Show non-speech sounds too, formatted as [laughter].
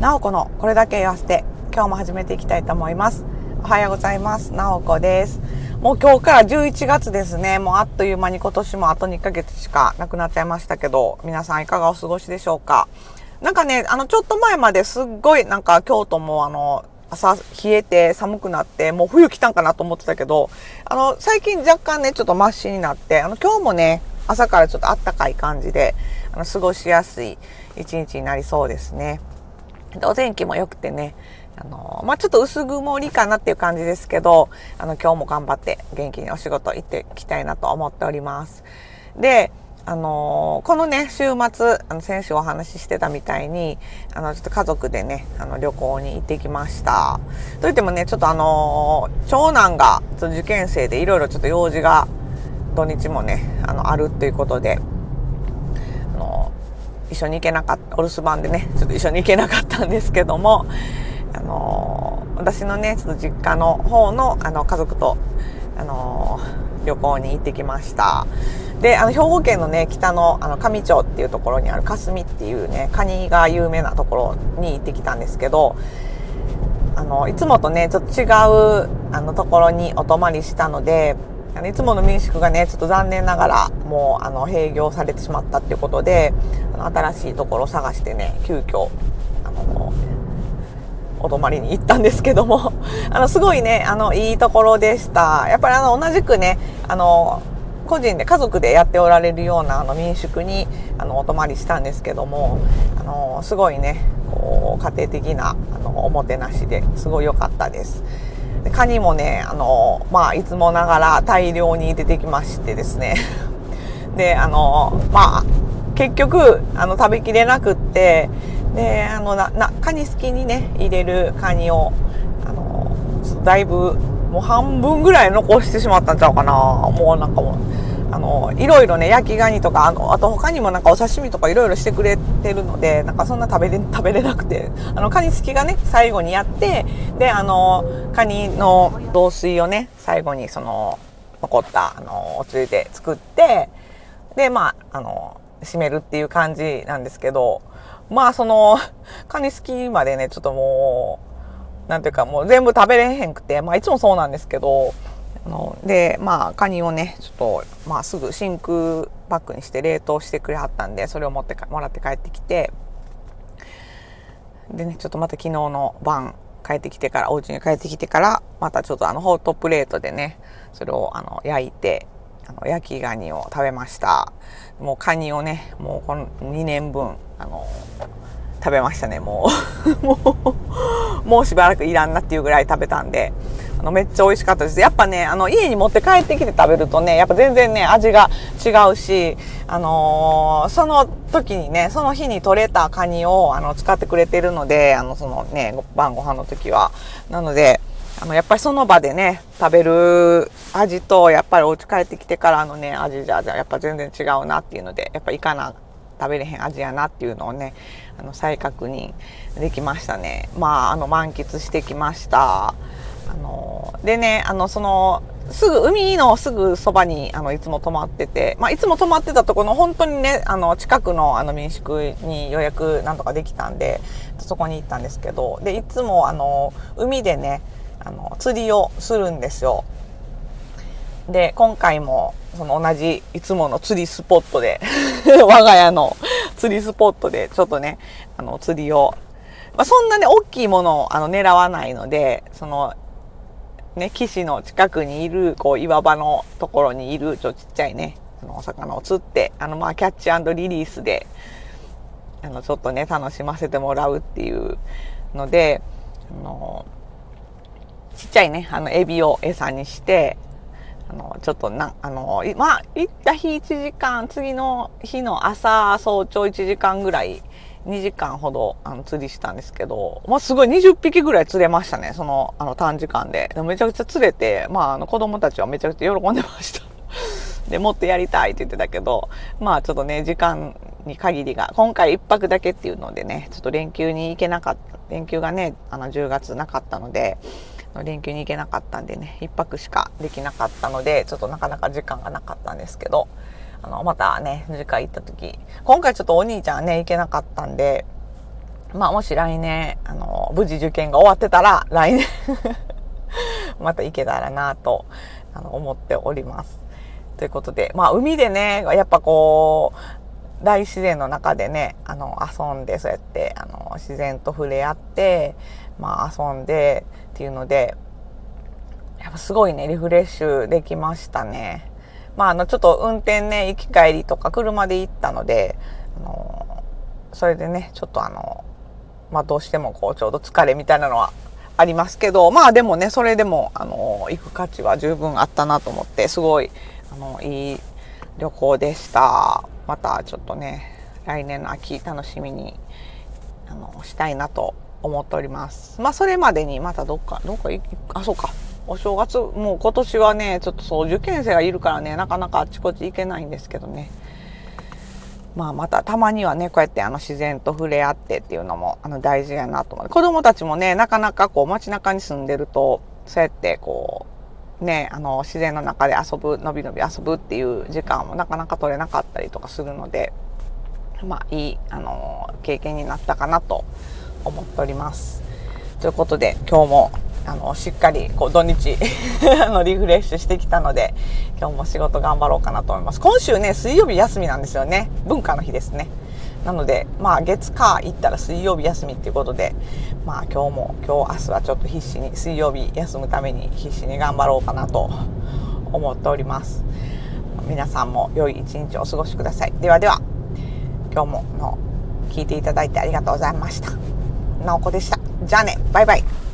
なおこのこれだけ言わせて今日も始めていきたいと思います。おはようございます。なおこです。もう今日から11月ですね。もうあっという間に今年もあと2ヶ月しかなくなっちゃいましたけど、皆さんいかがお過ごしでしょうか。なんかね、あのちょっと前まですっごいなんか京都もあの朝冷えて寒くなってもう冬来たんかなと思ってたけど、あの最近若干ねちょっとマッシになって、あの今日もね朝からちょっとあったかい感じで、あの過ごしやすい一日になりそうですね。お天気も良くてね、あの、まあ、ちょっと薄曇りかなっていう感じですけど、あの、今日も頑張って元気にお仕事行っていきたいなと思っております。で、あのこのね、週末、あの、先週お話ししてたみたいに、あの、ちょっと家族でね、あの、旅行に行ってきました。といってもね、ちょっとあの長男が受験生でいろいろちょっと用事が土日もね、あの、あるっていうことで、一緒に行けなかった、お留守番でね、ちょっと一緒に行けなかったんですけども、あのー、私のね、ちょっと実家の方の、あの、家族と、あのー、旅行に行ってきました。で、あの、兵庫県のね、北の、あの、上町っていうところにある霞っていうね、カニが有名なところに行ってきたんですけど、あの、いつもとね、ちょっと違う、あの、ところにお泊まりしたので、あのいつもの民宿がね、ちょっと残念ながら、もう、あの、閉業されてしまったっていうことで、あの新しいところを探してね、急遽、あの、お泊まりに行ったんですけども、[laughs] あの、すごいね、あの、いいところでした。やっぱりあの、同じくね、あの、個人で家族でやっておられるようなあの民宿にあのお泊まりしたんですけどもあのすごいねこう家庭的なあのおもてなしですごい良かったですでカニもねあの、まあ、いつもながら大量に出てきましてですね。[laughs] であのまあ結局あの食べきれなくってであのななカニ好きにね入れるカニをあのだいぶもう半分ぐらい残してしまったんちゃうかな。もうなんかもうあのいろいろね焼きガニとかあのあと他にもなんかお刺身とかいろいろしてくれてるのでなんかそんな食べれ [laughs] 食べれなくてあのカニ好きがね最後にやってであのカニの雑炊をね最後にその残ったあのおつゆで作ってでまああの締めるっていう感じなんですけどまあそのカニ好きまでねちょっともうなんていうかもう全部食べれへんくて、まあいつもそうなんですけど、あので、まあカニをね、ちょっと、まあすぐ真空パックにして冷凍してくれはったんで、それを持ってもらって帰ってきて、でね、ちょっとまた昨日の晩帰ってきてから、お家に帰ってきてから、またちょっとあのホットプレートでね、それをあの焼いて、あの焼きガニを食べました。もうカニをね、もうこの2年分、あの、食べましたね、もう。[laughs] もう、もうしばらくいらんなっていうぐらい食べたんで、あの、めっちゃ美味しかったです。やっぱね、あの、家に持って帰ってきて食べるとね、やっぱ全然ね、味が違うし、あのー、その時にね、その日に取れたカニを、あの、使ってくれてるので、あの、そのね、晩ご飯の時は。なので、あの、やっぱりその場でね、食べる味と、やっぱりお家帰ってきてからのね、味じゃ、やっぱ全然違うなっていうので、やっぱいかな、食べれへん味やなっていうのをね、あの再確認できましたね。まあ、あの満喫してきました。あのでね、あのそのすぐ海のすぐそばにあのいつも泊まってて、まあ、いつも泊まってたところの本当にねあの近くのあの民宿に予約なんとかできたんでそこに行ったんですけどでいつもあの海でねあの釣りをするんですよ。で今回もその同じいつもの釣りスポットで [laughs] 我が家の釣りスポットでちょっとねあの釣りを、まあ、そんなね大きいものをあの狙わないのでそのね岸の近くにいるこう岩場のところにいるちょっとちっちゃいねそのお魚を釣ってあのまあキャッチリリースであのちょっとね楽しませてもらうっていうのであのちっちゃいねあのエビを餌にしてあの、ちょっとな、あの、まあ、行った日1時間、次の日の朝、早朝1時間ぐらい、2時間ほど、あの、釣りしたんですけど、まあ、すごい20匹ぐらい釣れましたね、その、あの、短時間で。でめちゃくちゃ釣れて、まあ、あの、子供たちはめちゃくちゃ喜んでました。[laughs] で、もっとやりたいって言ってたけど、まあ、ちょっとね、時間に限りが、今回1泊だけっていうのでね、ちょっと連休に行けなかった、連休がね、あの、10月なかったので、連休に行けなかったんでね、一泊しかできなかったので、ちょっとなかなか時間がなかったんですけど、あの、またね、次回行った時、今回ちょっとお兄ちゃんね、行けなかったんで、まあもし来年、あの、無事受験が終わってたら、来年 [laughs] また行けたらなと、あの、思っております。ということで、まあ海でね、やっぱこう、大自然の中でね、あの、遊んで、そうやって、あの、自然と触れ合って、まあ遊んでっていうので、やっぱすごいね、リフレッシュできましたね。まああの、ちょっと運転ね、行き帰りとか車で行ったので、あの、それでね、ちょっとあの、まあどうしてもこう、ちょうど疲れみたいなのはありますけど、まあでもね、それでも、あの、行く価値は十分あったなと思って、すごい、あの、いい旅行でした。またちょっとね、来年の秋楽しみに、あの、したいなと思っております。まあそれまでにまたどっか、どっか行あ、そうか。お正月、もう今年はね、ちょっとそう、受験生がいるからね、なかなかあちこち行けないんですけどね。まあまたたまにはね、こうやってあの自然と触れ合ってっていうのもあの大事やなと思う。子供たちもね、なかなかこう街中に住んでると、そうやってこう、ね、あの自然の中で遊ぶ、のびのび遊ぶっていう時間もなかなか取れなかったりとかするので、まあいい、あの、経験になったかなと思っております。ということで今日もあの、しっかり、こう、土日 [laughs] あの、リフレッシュしてきたので、今日も仕事頑張ろうかなと思います。今週ね、水曜日休みなんですよね。文化の日ですね。なので、まあ、月火行ったら水曜日休みっていうことで、まあ、今日も、今日、明日はちょっと必死に、水曜日休むために必死に頑張ろうかなと思っております。皆さんも良い一日をお過ごしください。ではでは、今日もの聞いていただいてありがとうございました。なおこでした。じゃあね、バイバイ。